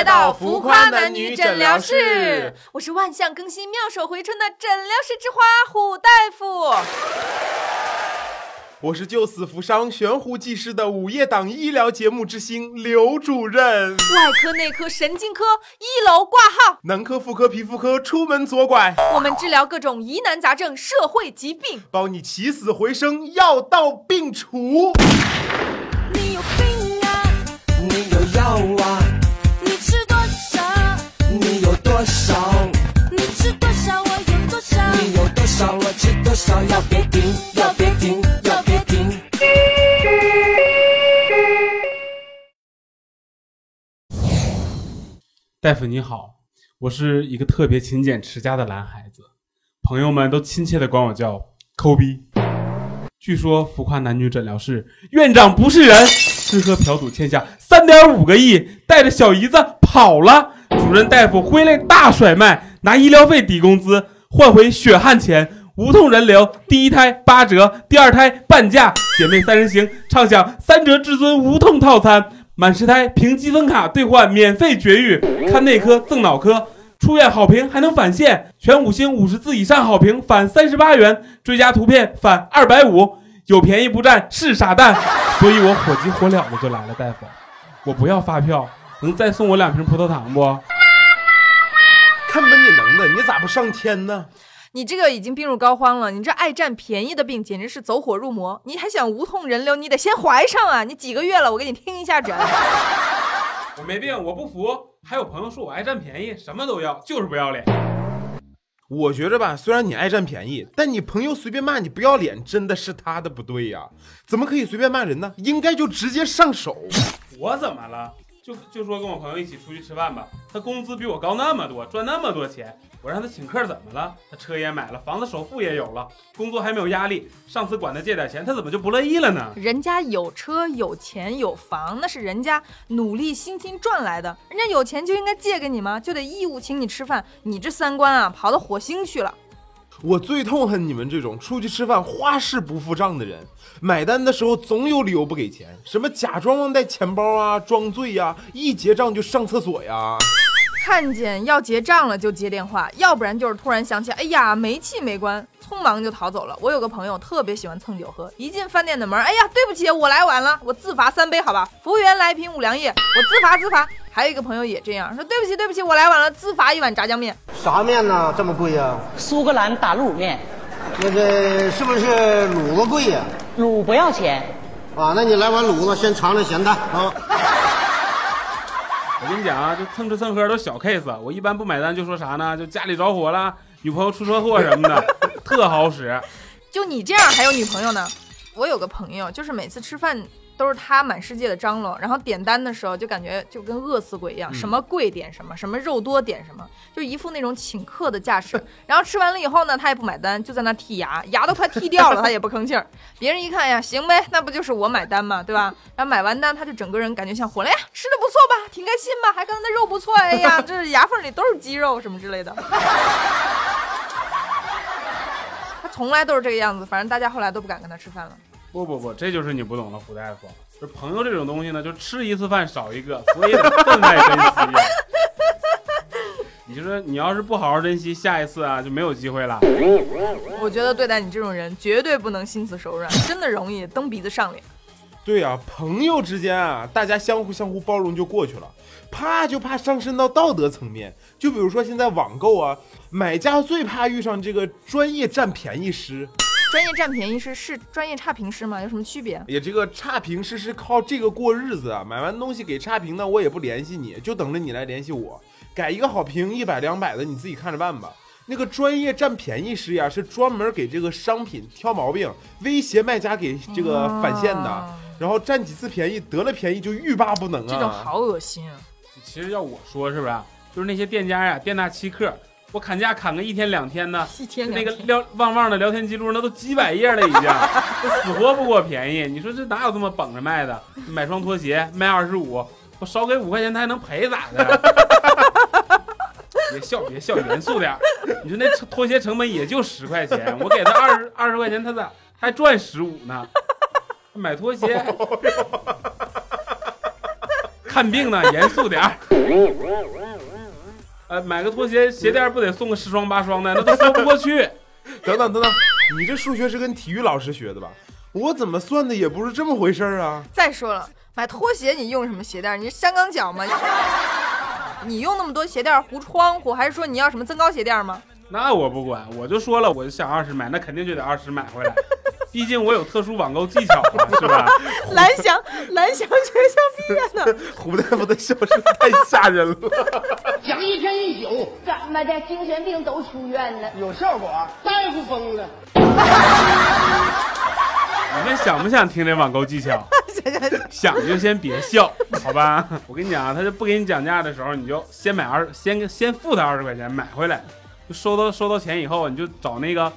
来到浮夸男女诊疗室，我是万象更新、妙手回春的诊疗室之花虎大夫。我是救死扶伤、悬壶济世的午夜档医疗节目之星刘主任。外科、内科、神经科一楼挂号，男科、妇科、皮肤科出门左拐，我们治疗各种疑难杂症、社会疾病，帮你起死回生，药到病除。你有病啊！你有药啊？大夫你好，我是一个特别勤俭持家的男孩子，朋友们都亲切的管我叫抠逼。据说浮夸男女诊疗室院长不是人，吃喝嫖赌欠下三点五个亿，带着小姨子跑了。主任大夫挥泪大甩卖，拿医疗费抵工资，换回血汗钱。无痛人流，第一胎八折，第二胎半价。姐妹三人行，畅享三折至尊无痛套餐。满十胎凭积分卡兑换免费绝育，看内科赠脑科，出院好评还能返现，全五星五十字以上好评返三十八元，追加图片返二百五，有便宜不占是傻蛋，所以我火急火燎的就来了，大夫，我不要发票，能再送我两瓶葡萄糖不？看吧你能的，你咋不上天呢？你这个已经病入膏肓了，你这爱占便宜的病简直是走火入魔。你还想无痛人流，你得先怀上啊！你几个月了？我给你听一下诊。我没病，我不服。还有朋友说我爱占便宜，什么都要，就是不要脸。我觉着吧，虽然你爱占便宜，但你朋友随便骂你不要脸，真的是他的不对呀、怎么可以随便骂人呢？应该就直接上手。我怎么了？就就说跟我朋友一起出去吃饭吧，他工资比我高那么多，赚那么多钱，我让他请客怎么了？他车也买了，房子首付也有了，工作还没有压力，上次管他借点钱，他怎么就不乐意了呢？人家有车有钱有房，那是人家努力辛勤赚来的。人家有钱就应该借给你吗？就得义务请你吃饭。你这三观啊，跑到火星去了。我最痛恨你们这种出去吃饭花式不付账的人，买单的时候总有理由不给钱，什么假装忘带钱包啊、装醉呀、一结账就上厕所呀。看见要结账了就接电话，要不然就是突然想起，哎呀，煤气没关，匆忙就逃走了。我有个朋友特别喜欢蹭酒喝，一进饭店的门，哎呀，对不起，我来晚了，我自罚三杯，好吧。服务员来瓶五粮液，我自罚自罚。还有一个朋友也这样说，对不起对不起，我来晚了，自罚一碗炸酱面。啥面呢？这么贵呀、苏格兰打卤面，那个是不是卤子贵呀、卤不要钱。啊？那你来碗卤子，先尝尝咸淡啊。我跟你讲啊，就蹭吃蹭喝都小 case，我一般不买单就说啥呢？就家里着火了，女朋友出车祸什么的，特好使。就你这样还有女朋友呢？我有个朋友，就是每次吃饭都是他满世界的张罗，然后点单的时候就感觉就跟饿死鬼一样，什么贵点什么，什么肉多点什么，就一副那种请客的架势。然后吃完了以后呢，他也不买单，就在那剔牙，牙都快剔掉了，他也不吭气儿。别人一看呀，行呗，那不就是我买单嘛，对吧？然后买完单，他就整个人感觉像活了，哎呀，吃的不错吧，挺开心吧，还刚才那肉不错，哎呀，这牙缝里都是肌肉什么之类的。他从来都是这个样子，反正大家后来都不敢跟他吃饭了。不不不，这就是你不懂了，胡大夫。就朋友这种东西呢，就吃一次饭少一个，所以得分外珍惜。你就说你要是不好好珍惜，下一次啊就没有机会了。我觉得对待你这种人，绝对不能心慈手软，真的容易蹬鼻子上脸。对呀、朋友之间啊，大家相互相互包容就过去了，怕就怕上升到道德层面。就比如说现在网购啊，买家最怕遇上这个专业占便宜师。专业占便宜师是专业差评师吗？有什么区别？也这个差评师是靠这个过日子啊，买完东西给差评呢，我也不联系你，就等着你来联系我，改一个好评一百两百的，你自己看着办吧。那个专业占便宜师呀，是专门给这个商品挑毛病，威胁卖家给这个返现的，啊然后占几次便宜，得了便宜就欲罢不能啊。这种好恶心啊！其实要我说，是不是？就是那些店家呀，店大欺客，我砍价砍个一天两天的，一天那个聊旺旺的聊天记录那都几百页了已经，这死活不给我便宜。你说这哪有这么绷着卖的？买双拖鞋卖二十五，我少给五块钱他还能赔咋的？别笑别笑，严肃点儿。你说那拖鞋成本也就十块钱，我给他二十二十块钱，他咋还赚十五呢？买拖鞋 看病呢，严肃点儿。呃，买个拖鞋鞋垫不得送个十双八双的，那都说不过去。等等等等，你这数学是跟体育老师学的吧？我怎么算的也不是这么回事儿啊！再说了，买拖鞋你用什么鞋垫？你是香港脚吗？你用那么多鞋垫糊窗户，还是说你要什么增高鞋垫吗？那我不管，我就说了，我就想二十买，那肯定就得二十买回来。毕竟我有特殊网购技巧嘛，是吧？蓝翔，蓝翔学校毕业的，胡大夫的笑声太吓人了。讲一天一宿，怎么的？精神病都出院了？有效果，大夫疯了。你们想不想听这网购技巧？想就先别笑，好吧？我跟你讲啊，他就不给你讲价的时候，你就先买二，先先付他二十块钱买回来，就收到收到钱以后，你就找那个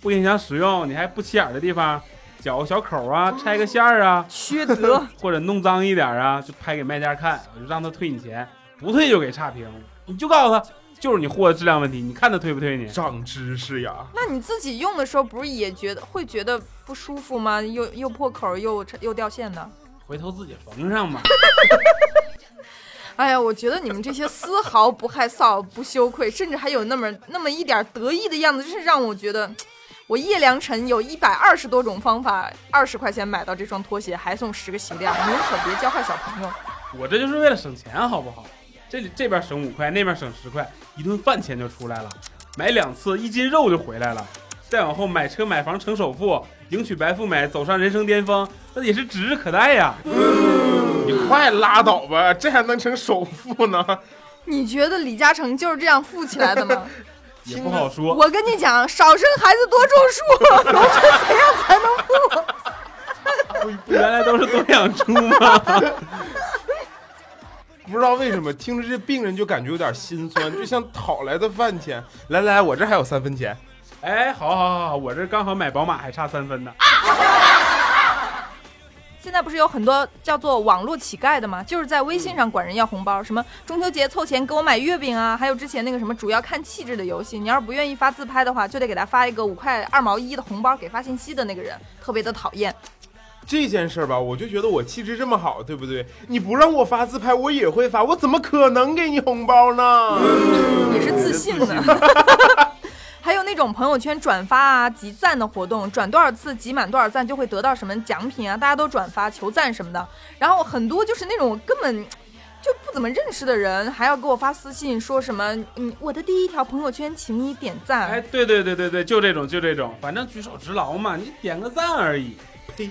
不影响使用，你还不起眼的地方，绞个小口啊，拆个线儿啊，缺德。或者弄脏一点啊，就拍给卖家看，我就让他退你钱，不退就给差评，你就告诉他就是你货的质量问题，你看他退不退你？长知识呀！那你自己用的时候不是也觉得会觉得不舒服吗？又又破口又又掉线的。回头自己缝上吧。哎呀，我觉得你们这些丝毫不害臊、不羞愧，甚至还有那么那么一点得意的样子，真是让我觉得，我叶良辰有一百二十多种方法，二十块钱买到这双拖鞋，还送十个鞋垫，您可别教坏小朋友。我这就是为了省钱，好不好？这里这边省五块，那边省十块，一顿饭钱就出来了。买两次，一斤肉就回来了。再往后买车买房成首付，迎娶白富美，走上人生巅峰，那也是指日可待呀。你快拉倒吧，这还能成首富呢？你觉得李嘉诚就是这样富起来的吗？也不好说。我跟你讲，少生孩子多种树，农村怎样才能富？不 原来都是多养猪吗？不知道为什么听着这病人就感觉有点心酸，就像讨来的饭钱。来来，我这还有三分钱。哎，好好好好，我这刚好买宝马还差三分呢。现在不是有很多叫做网络乞丐的吗？就是在微信上管人要红包，什么中秋节凑钱给我买月饼啊，还有之前那个什么主要看气质的游戏，你要是不愿意发自拍的话，就得给他发一个五块二毛一的红包给发信息的那个人，特别的讨厌。这件事儿吧，我就觉得我气质这么好，对不对？你不让我发自拍，我也会发，我怎么可能给你红包呢？你是自信的。还有那种朋友圈转发啊、集赞的活动，转多少次集满多少赞就会得到什么奖品啊，大家都转发求赞什么的。然后很多就是那种根本就不怎么认识的人，还要给我发私信说什么“嗯，我的第一条朋友圈，请你点赞”。哎，对对对对对，就这种就这种，反正举手之劳嘛，你点个赞而已。呸！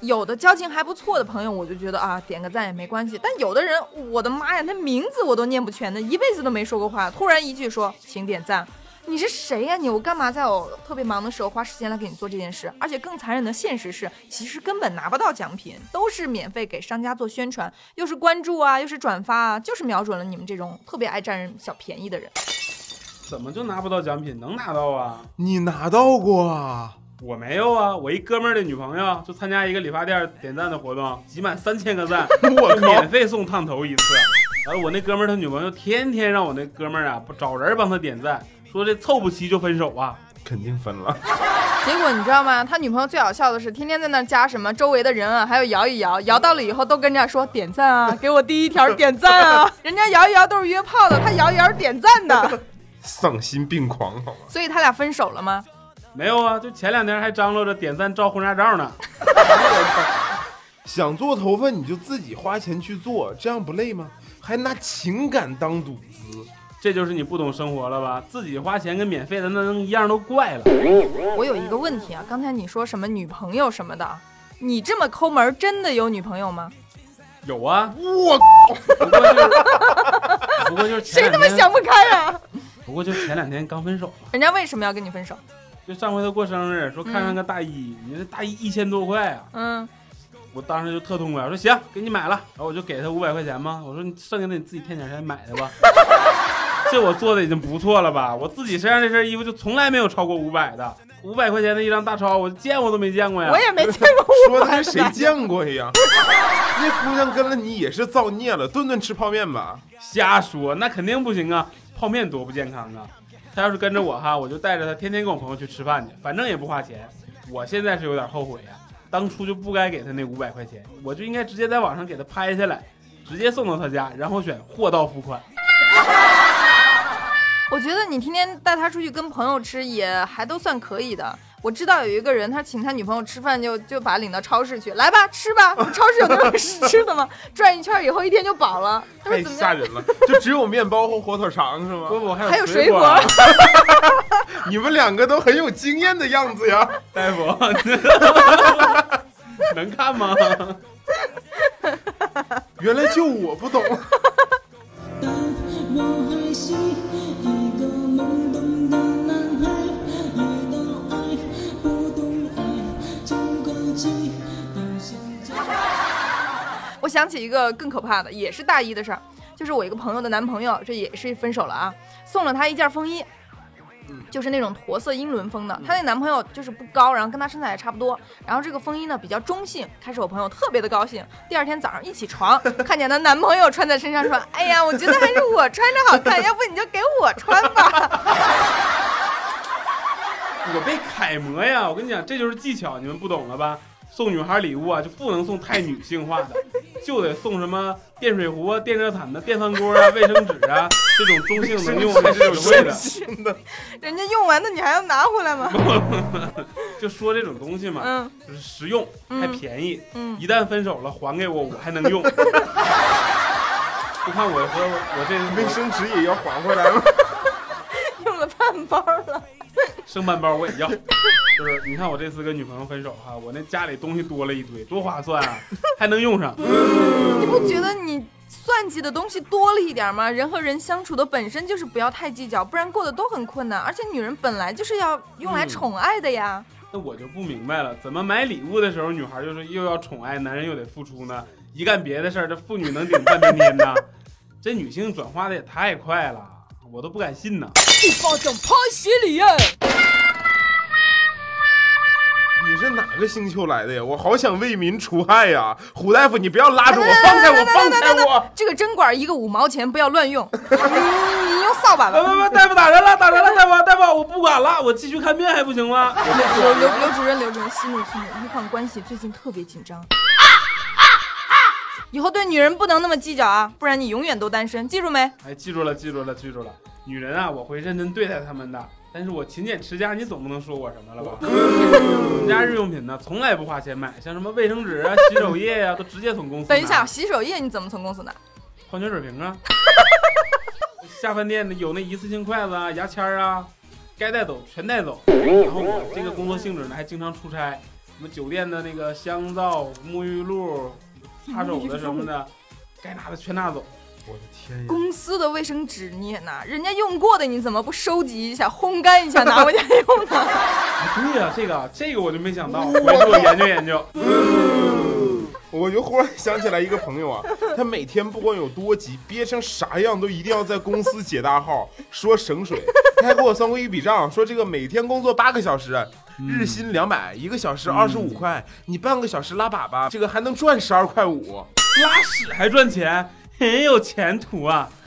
有的交情还不错的朋友，我就觉得啊，点个赞也没关系。但有的人，我的妈呀，那名字我都念不全的，一辈子都没说过话，突然一句说请点赞，你是谁呀、你？我干嘛在我特别忙的时候花时间来给你做这件事？而且更残忍的现实是，其实根本拿不到奖品，都是免费给商家做宣传，又是关注啊，又是转发啊，就是瞄准了你们这种特别爱占人小便宜的人。怎么就拿不到奖品？能拿到啊！你拿到过啊？我没有啊，我一哥们儿的女朋友就参加一个理发店点赞的活动，集满三千个赞，我靠免费送烫头一次。完了，我那哥们儿他女朋友天天让我那哥们儿啊不找人帮他点赞，说这凑不齐就分手啊。肯定分了。结果你知道吗？他女朋友最好笑的是，天天在那加什么周围的人啊，还有摇一摇，摇到了以后都跟人家说点赞啊，给我第一条点赞啊。人家摇一摇都是约炮的，他摇一摇点赞的，丧心病狂，好吗？所以他俩分手了吗？没有啊，就前两天还张罗着点赞照婚纱照呢。想做头发你就自己花钱去做，这样不累吗？还拿情感当赌资，这就是你不懂生活了吧？自己花钱跟免费的那能一样都怪了。我有一个问题啊，刚才你说什么女朋友什么的，你这么抠门，真的有女朋友吗？有啊，我不过就是不过就是谁，他妈想不开啊？不过就前两天刚分手嘛。人家为什么要跟你分手？就上回他过生日，说看上个大衣，你这大衣一千多块啊！嗯，我当时就特痛快，我说行，给你买了，然后我就给他五百块钱嘛，我说你剩下的你自己添点钱买的吧。这我做的已经不错了吧？我自己身上这身衣服就从来没有超过五百的，五百块钱的一张大钞，我见过都没见过呀。我也没见过说的跟谁见过一样。那姑娘跟了你也是造孽了，顿顿吃泡面吧。瞎说，那肯定不行啊！泡面多不健康啊！他要是跟着我哈，我就带着他天天跟我朋友去吃饭去，反正也不花钱。我现在是有点后悔呀、当初就不该给他那五百块钱，我就应该直接在网上给他拍下来，直接送到他家，然后选货到付款。我觉得你天天带他出去跟朋友吃也还都算可以的。我知道有一个人，他请他女朋友吃饭就就把他领到超市去，来吧吃吧，超市有那种吃的吗？转一圈以后一天就饱了。他说太怎么样？吓人了，就只有面包和火腿肠是吗？不不，还有还有水水果 你们两个都很有经验的样子呀。大夫，能看吗？原来就我不懂。想起一个更可怕的，也是大一的事儿，就是我一个朋友的男朋友，这也是分手了啊，送了她一件风衣。就是那种驼色英伦风的，她那男朋友就是不高，然后跟她身材也差不多，然后这个风衣呢比较中性。开始我朋友特别的高兴，第二天早上一起床，看见她男朋友穿在身上，说：“哎呀，我觉得还是我穿着好看，要不你就给我穿吧。我被楷模呀！我跟你讲，这就是技巧，你们不懂了吧？送女孩礼物啊，就不能送太女性化的，就得送什么电水壶啊、电热毯的、电饭锅啊、卫生纸啊这种中性能用还是实惠的。新的，”人家用完的你还要拿回来吗？就说这种东西嘛，嗯就是实用还嗯便宜，嗯，一旦分手了还给我，我还能用。你看我和我这卫生纸也要还回来吗？用了半包了。剩半包我也要。就是你看我这次跟女朋友分手哈，我那家里东西多了一堆，多划算啊，还能用上。你不觉得你算计的东西多了一点吗？人和人相处的本身就是不要太计较，不然过得都很困难。而且女人本来就是要用来宠爱的呀。那我就不明白了，怎么买礼物的时候，女孩就是又要宠爱，男人又得付出呢？一干别的事儿，这妇女能顶半边天呢？这女性转化的也太快了，我都不敢信呢！一巴掌拍死你啊！你是哪个星球来的呀？我好想为民除害呀！胡大夫，你不要拉着我，放开我，放开我！这个针管一个五毛钱，不要乱用。你你用扫把不不吧。不，大夫打人了，打人了，大夫大夫，我不管了，我继续看病还不行吗？刘刘刘主任，刘主任，息怒息怒，医患关系最近特别紧张。以后对女人不能那么计较啊，不然你永远都单身，记住没？哎，记住了，记住了，记住了。女人啊，我会认真对待她们的。但是我勤俭持家，你总不能说我什么了吧？我 们家日用品呢，从来不花钱买，像什么卫生纸啊、洗手液呀、都直接从公司。等一下，洗手液你怎么从公司拿？矿泉水瓶啊。下饭店的有那一次性筷子啊、牙签啊，该带走全带走。然后我这个工作性质呢，还经常出差，什么酒店的那个香皂、沐浴露、擦手的什么的，该拿的全拿走。我的天呀！公司的卫生纸你也拿，人家用过的你怎么不收集一下、烘干一下拿回家用呢？啊，对呀、这个这个我就没想到，回去我研究研究。嗯我就忽然想起来一个朋友啊，他每天不管有多急，憋成啥样都一定要在公司解大号，说省水。他还给我算过一笔账，说这个每天工作八个小时，日薪两百，一个小时二十五块，你半个小时拉粑粑，这个还能赚十二块五。拉屎还赚钱，很有前途啊！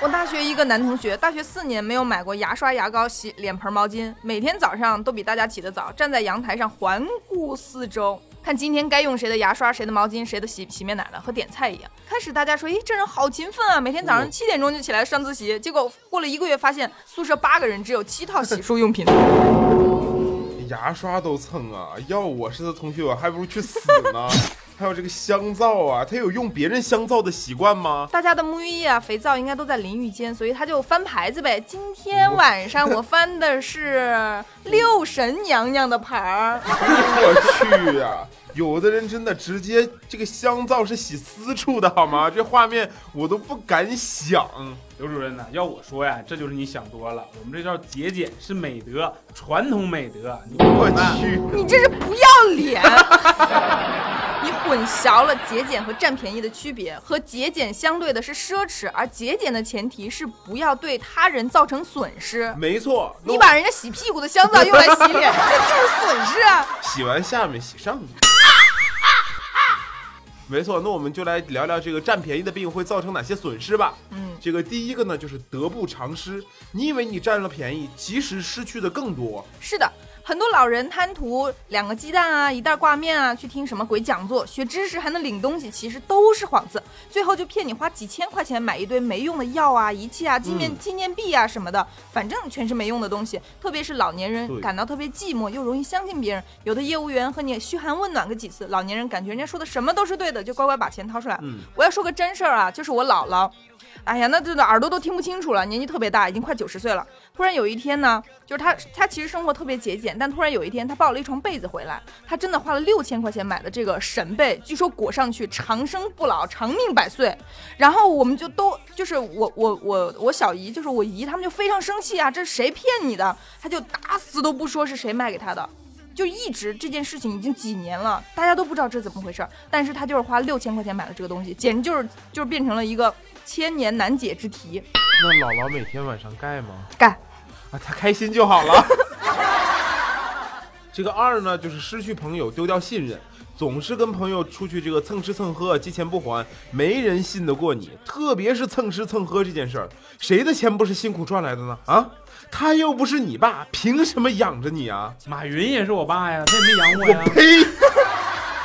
我大学一个男同学，大学四年没有买过牙刷、牙膏、洗脸盆、毛巾，每天早上都比大家起得早，站在阳台上环顾四周，看今天该用谁的牙刷、谁的毛巾、谁的洗洗面奶了，和点菜一样。开始大家说，咦，这人好勤奋啊，每天早上七点钟就起来上自习。结果过了一个月，发现宿舍八个人只有七套洗漱用品。牙刷都蹭啊！要我是他同学，我还不如去死呢。还有这个香皂啊，他有用别人香皂的习惯吗？大家的沐浴液啊、肥皂应该都在淋浴间，所以他就翻牌子呗。今天晚上我翻的是六神娘娘的牌儿。我去呀、有的人真的直接这个香皂是洗私处的好吗？这画面我都不敢想。刘主任呐，要我说呀，这就是你想多了。我们这叫节俭是美德，传统美德。我去，你这是不要脸！你混淆了节俭和占便宜的区别，和节俭相对的是奢侈，而节俭的前提是不要对他人造成损失。没错，你把人家洗屁股的香皂用来洗脸，这就是损失啊！洗完下面洗上面。没错，那我们就来聊聊这个占便宜的病会造成哪些损失吧。嗯，这个第一个呢，就是得不偿失。你以为你占了便宜，其实失去的更多。是的，很多老人贪图两个鸡蛋啊，一袋挂面啊，去听什么鬼讲座，学知识还能领东西，其实都是幌子。最后就骗你花几千块钱买一堆没用的药啊、仪器啊、纪念、嗯纪念币啊什么的，反正全是没用的东西。特别是老年人感到特别寂寞，又容易相信别人。有的业务员和你嘘寒问暖个几次，老年人感觉人家说的什么都是对的，就乖乖把钱掏出来。嗯我要说个真事儿啊，就是我姥姥。哎呀，那真的耳朵都听不清楚了，年纪特别大，已经快九十岁了。突然有一天呢，就是他，他其实生活特别节俭，但突然有一天，他抱了一床被子回来，他真的花了六千块钱买的这个神被，据说裹上去长生不老、长命百岁。然后我们就都就是我我我我小姨，就是我姨，他们就非常生气啊，这是谁骗你的？她就打死都不说是谁卖给她的。就一直这件事情已经几年了，大家都不知道这怎么回事儿，但是他就是花六千块钱买了这个东西，简直就是就是变成了一个千年难解之题。那姥姥每天晚上盖吗？盖，啊，她开心就好了。这个二呢，就是失去朋友，丢掉信任，总是跟朋友出去这个蹭吃蹭喝，借钱不还，没人信得过你。特别是蹭吃蹭喝这件事儿，谁的钱不是辛苦赚来的呢？啊，他又不是你爸，凭什么养着你啊？马云也是我爸呀，他也没养我呀。呸！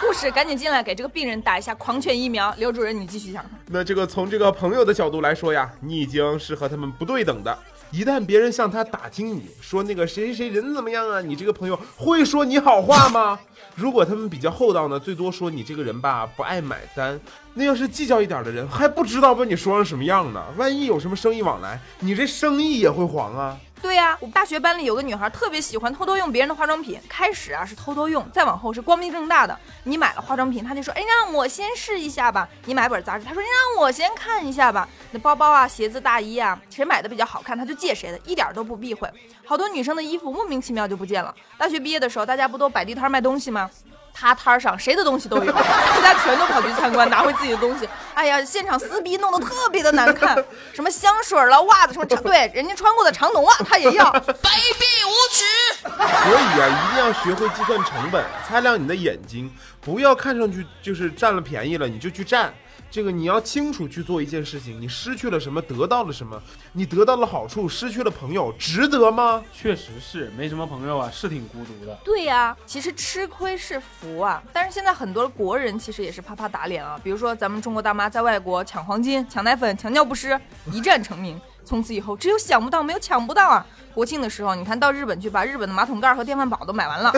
护士赶紧进来给这个病人打一下狂犬疫苗。刘主任，你继续讲。那这个从这个朋友的角度来说呀，你已经是和他们不对等的。一旦别人向他打听你说那个谁谁谁人怎么样啊，你这个朋友会说你好话吗？如果他们比较厚道呢，最多说你这个人吧不爱买单。那要是计较一点的人，还不知道把你说成什么样呢？万一有什么生意往来，你这生意也会黄啊。对呀、我大学班里有个女孩特别喜欢偷偷用别人的化妆品，开始啊是偷偷用，再往后是光明正大的。你买了化妆品，她就说：“哎，让我先试一下吧。”你买本杂志，她说：“让我先看一下吧。”那包包啊、鞋子、大衣啊，谁买的比较好看，她就借谁的，一点都不避讳。好多女生的衣服莫名其妙就不见了。大学毕业的时候，大家不都摆地摊卖东西吗？他摊儿上谁的东西都有，大家全都跑去参观，拿回自己的东西。哎呀，现场撕逼弄得特别的难看，什么香水了、袜子什么长，对，人家穿过的长筒袜他也要。卑鄙无耻所以啊，一定要学会计算成本，擦亮你的眼睛，不要看上去就是占了便宜了你就去占。这个你要清楚去做一件事情，你失去了什么，得到了什么？你得到了好处，失去了朋友，值得吗？确实是没什么朋友啊，是挺孤独的。对呀、其实吃亏是福啊，但是现在很多国人其实也是啪啪打脸啊，比如说咱们中国大妈在外国抢黄金、抢奶粉、抢尿不湿，一战成名。从此以后，只有想不到，没有抢不到啊！国庆的时候，你看到日本去，把日本的马桶盖和电饭煲都买完了。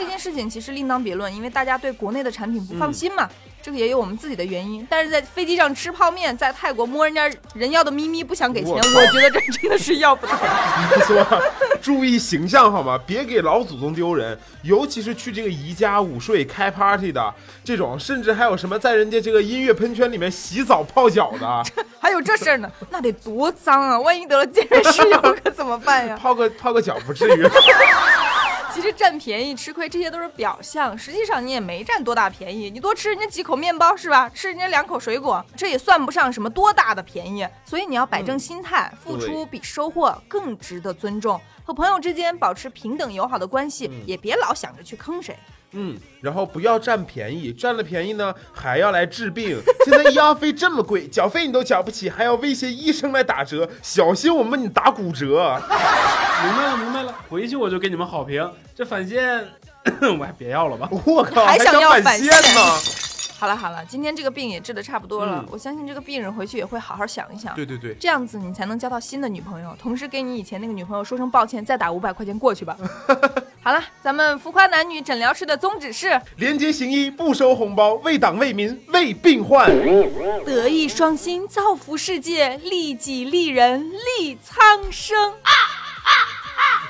但这件事情其实另当别论，因为大家对国内的产品不放心嘛，这个也有我们自己的原因。但是在飞机上吃泡面，在泰国摸人家人要的咪咪不想给钱，我我觉得这真的是要不得。你说，注意形象好吗？别给老祖宗丢人，尤其是去这个宜家午睡开 party 的这种，甚至还有什么在人家这个音乐喷泉里面洗澡泡脚的，还有这事儿呢，那得多脏啊！万一得了痫韧湿疣可怎么办呀？泡个泡个脚不至于。其实占便宜、吃亏这些都是表象，实际上你也没占多大便宜，你多吃人家几口面包是吧？吃人家两口水果，这也算不上什么多大的便宜。所以你要摆正心态，付出比收获更值得尊重。和朋友之间保持平等友好的关系，也别老想着去坑谁。嗯，然后不要占便宜，占了便宜呢还要来治病。现在医药费这么贵，缴费你都缴不起，还要威胁医生来打折，小心我们你打骨折。明白了，明白了，回去我就给你们好评。这返现 我还别要了吧。我靠，还想要返现现呢？好了好了，今天这个病也治的差不多了，嗯我相信这个病人回去也会好好想一想。对对对，这样子你才能交到新的女朋友，同时给你以前那个女朋友说声抱歉，再打五百块钱过去吧。好了，咱们浮夸男女诊疗室的宗旨是廉洁行医，不收红包，为党为民为病患。德艺双馨，造福世界，利己利人，利苍生。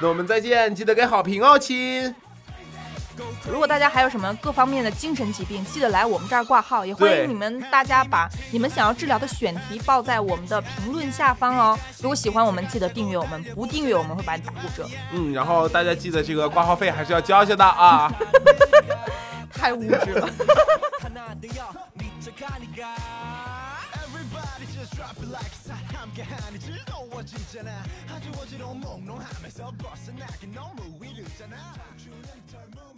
那我们再见，记得给好评哦，亲。如果大家还有什么各方面的精神疾病，记得来我们这儿挂号，也欢迎你们大家把你们想要治疗的选题报在我们的评论下方哦。如果喜欢我们，记得订阅我们；不订阅我们会把你打骨折。嗯，然后大家记得这个挂号费还是要交一下的啊。太物质了。함께 하니 즐거워지잖아. 아주 어지러운 몽롱함에서 벗어나긴 너무 이르잖아. 주는 덜 몸에